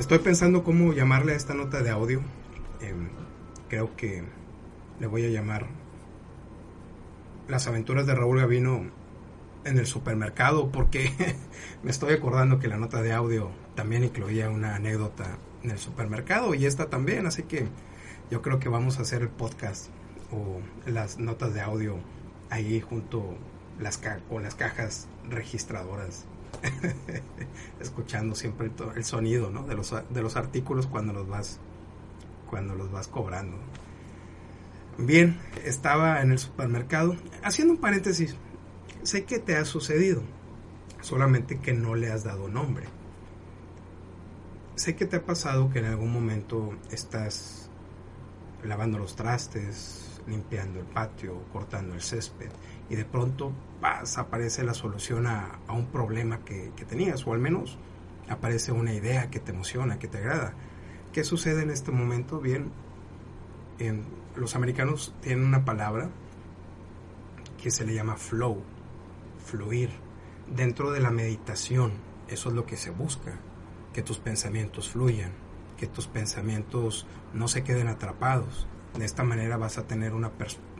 Estoy pensando cómo llamarle a esta nota de audio. Em, creo que le voy a llamar Las aventuras de Raúl Gavino en el supermercado, porque me estoy acordando que la nota de audio también incluía una anécdota en el supermercado y esta también, así que yo creo que vamos a hacer el podcast o las notas de audio ahí junto las con las cajas registradoras escuchando siempre el, el sonido ¿no? de, los, de los artículos cuando los vas cuando los vas cobrando. Bien, estaba en el supermercado. Haciendo un paréntesis, sé que te ha sucedido, solamente que no le has dado nombre. Sé que te ha pasado que en algún momento estás lavando los trastes, limpiando el patio, cortando el césped y de pronto aparece la solución a, un problema que, tenías, o al menos aparece una idea que te emociona, que te agrada. ¿Qué sucede en este momento? Bien, en, los americanos tienen una palabra que se le llama flow, fluir. Dentro de la meditación, eso es lo que se busca, que tus pensamientos fluyan, que tus pensamientos no se queden atrapados. De esta manera vas a tener una,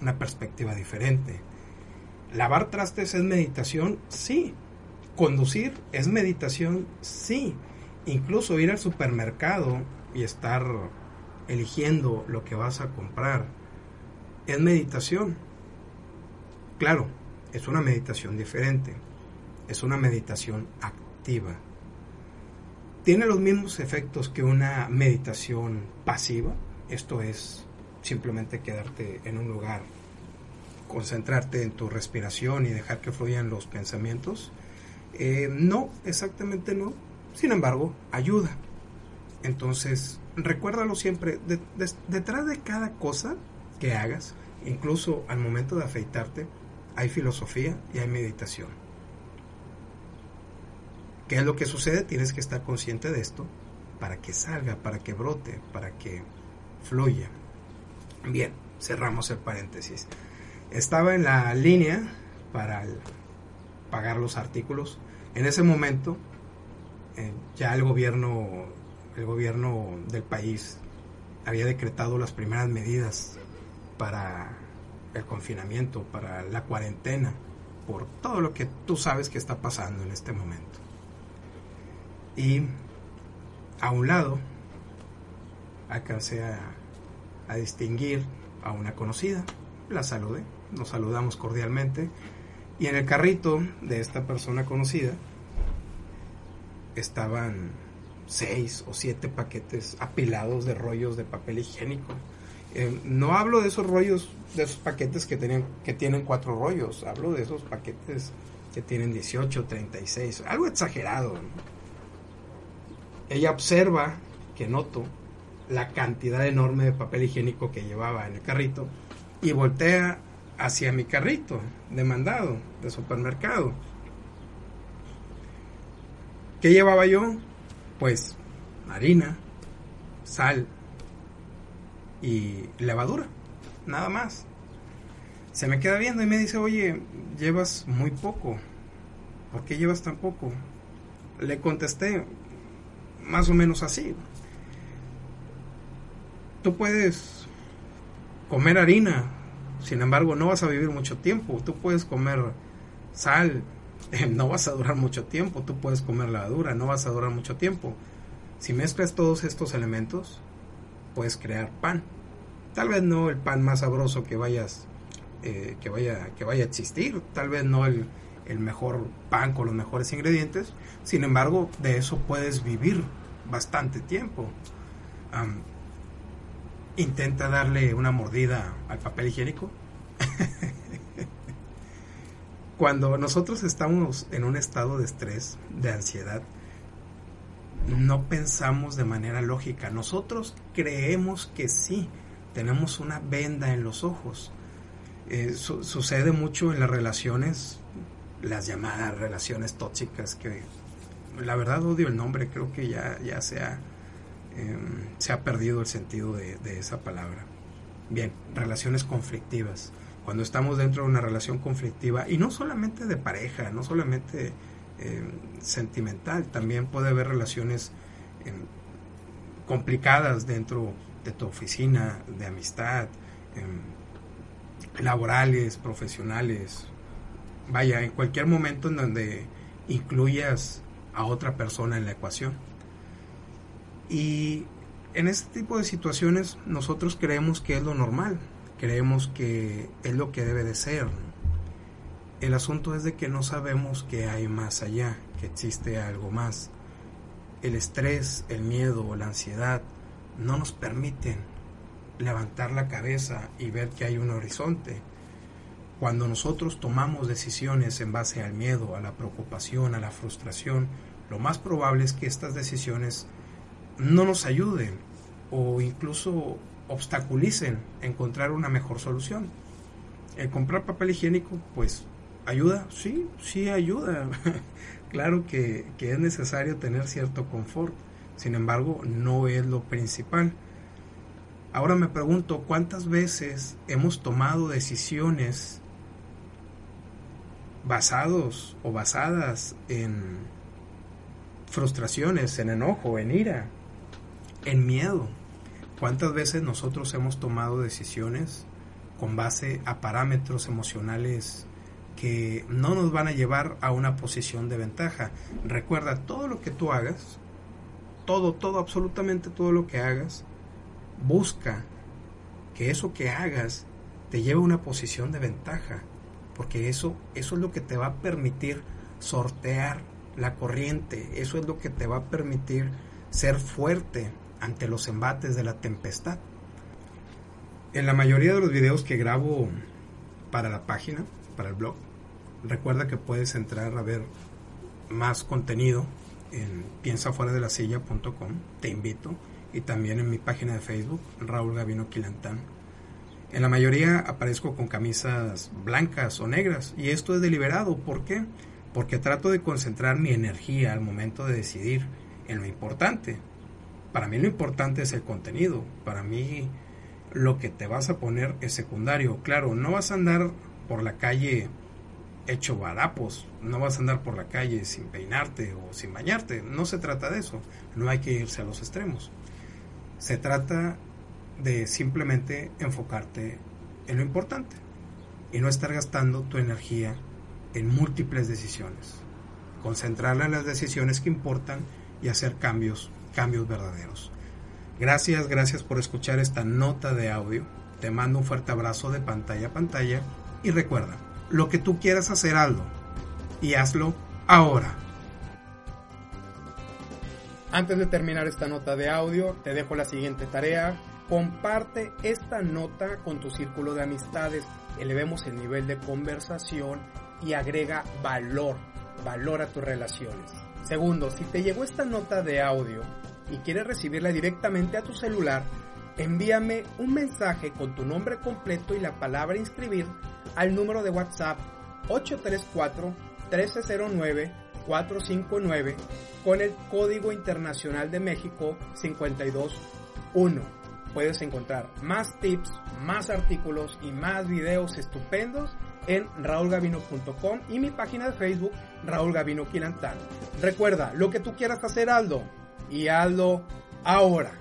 una perspectiva diferente ¿Lavar trastes es meditación? Sí. ¿Conducir es meditación? Sí. Incluso ir al supermercado y estar eligiendo lo que vas a comprar es meditación. Claro, es una meditación diferente. Es una meditación activa. Tiene los mismos efectos que una meditación pasiva. Esto es simplemente quedarte en un lugar concentrarte en tu respiración y dejar que fluyan los pensamientos. Eh, no, exactamente no. Sin embargo, ayuda. Entonces, recuérdalo siempre, detrás de cada cosa que hagas, incluso al momento de afeitarte, hay filosofía y hay meditación. ¿Qué es lo que sucede? Tienes que estar consciente de esto para que salga, para que brote, para que fluya. Bien, cerramos el paréntesis estaba en la línea para pagar los artículos. En ese momento eh, ya el gobierno, el gobierno del país había decretado las primeras medidas para el confinamiento, para la cuarentena, por todo lo que tú sabes que está pasando en este momento. Y a un lado alcancé a, a distinguir a una conocida, la saludé nos saludamos cordialmente y en el carrito de esta persona conocida estaban seis o siete paquetes apilados de rollos de papel higiénico. Eh, no hablo de esos rollos, de esos paquetes que, tienen, que tienen cuatro rollos, hablo de esos paquetes que tienen 18, 36, algo exagerado. Ella observa que noto la cantidad enorme de papel higiénico que llevaba en el carrito y voltea hacia mi carrito de mandado de supermercado. ¿Qué llevaba yo? Pues harina, sal y levadura, nada más. Se me queda viendo y me dice, oye, llevas muy poco. ¿Por qué llevas tan poco? Le contesté más o menos así. Tú puedes comer harina sin embargo, no vas a vivir mucho tiempo. Tú puedes comer sal, no vas a durar mucho tiempo. Tú puedes comer levadura, no vas a durar mucho tiempo. Si mezclas todos estos elementos, puedes crear pan. Tal vez no el pan más sabroso que vayas eh, que vaya que vaya a existir. Tal vez no el, mejor pan con los mejores ingredientes. Sin embargo, de eso puedes vivir bastante tiempo. Intenta darle una mordida al papel higiénico. Cuando nosotros estamos en un estado de estrés, de ansiedad, no pensamos de manera lógica. Nosotros creemos que sí, tenemos una venda en los ojos. Eh, sucede mucho en las relaciones, las llamadas relaciones tóxicas, que la verdad odio el nombre, creo que ya, ya se, em, se ha perdido el sentido de, esa palabra. Bien, relaciones conflictivas. Cuando estamos dentro de una relación conflictiva, y no solamente de pareja, no solamente em, sentimental, también puede haber relaciones em, complicadas dentro de tu oficina, de amistad, laborales, profesionales, vaya, en cualquier momento en donde incluyas a otra persona en la ecuación. Y en este tipo de situaciones nosotros creemos que es lo normal, creemos que es lo que debe de ser. El asunto es de que no sabemos que hay más allá, que existe algo más. El estrés, el miedo, la ansiedad no nos permiten levantar la cabeza y ver que hay un horizonte. Cuando nosotros tomamos decisiones en base al miedo, a la preocupación, a la frustración, lo más probable es que estas decisiones no nos ayuden o incluso obstaculicen encontrar una mejor solución. El comprar papel higiénico, pues, ¿ayuda? Sí, sí ayuda. claro que, que es necesario tener cierto confort. Sin embargo, no es lo principal. Ahora me pregunto, ¿cuántas veces hemos tomado decisiones basados o basadas en frustraciones, en enojo, en ira, en miedo. ¿Cuántas veces nosotros hemos tomado decisiones con base a parámetros emocionales que no nos van a llevar a una posición de ventaja? Recuerda, todo lo que tú hagas, todo, todo, absolutamente todo lo que hagas, busca que eso que hagas te lleve a una posición de ventaja, porque eso, eso es lo que te va a permitir sortear la corriente. Eso es lo que te va a permitir ser fuerte ante los embates de la tempestad. En la mayoría de los videos que grabo para la página, para el blog, recuerda que puedes entrar a ver más contenido en piensafueradelasilla.com, te invito, y también en mi página de Facebook, Raúl Gavino Quilantán. En la mayoría aparezco con camisas blancas o negras y esto es deliberado. ¿Por qué? porque trato de concentrar mi energía al momento de decidir en lo importante. Para mí lo importante es el contenido, para mí lo que te vas a poner es secundario. Claro, no vas a andar por la calle hecho barapos, no vas a andar por la calle sin peinarte o sin bañarte, no se trata de eso, no hay que irse a los extremos. Se trata de simplemente enfocarte en lo importante y no estar gastando tu energía en múltiples decisiones, concentrarla en las decisiones que importan y hacer cambios, cambios verdaderos. Gracias, gracias por escuchar esta nota de audio. Te mando un fuerte abrazo de pantalla a pantalla y recuerda, lo que tú quieras hacer algo y hazlo ahora. Antes de terminar esta nota de audio, te dejo la siguiente tarea. Comparte esta nota con tu círculo de amistades. Elevemos el nivel de conversación y agrega valor, valor a tus relaciones. Segundo, si te llegó esta nota de audio y quieres recibirla directamente a tu celular, envíame un mensaje con tu nombre completo y la palabra inscribir al número de WhatsApp 834-1309-459 con el Código Internacional de México 521. Puedes encontrar más tips, más artículos y más videos estupendos en raulgavino.com y mi página de Facebook Raúl Gavino Quilantán. Recuerda, lo que tú quieras hacer, Aldo, y Aldo ahora.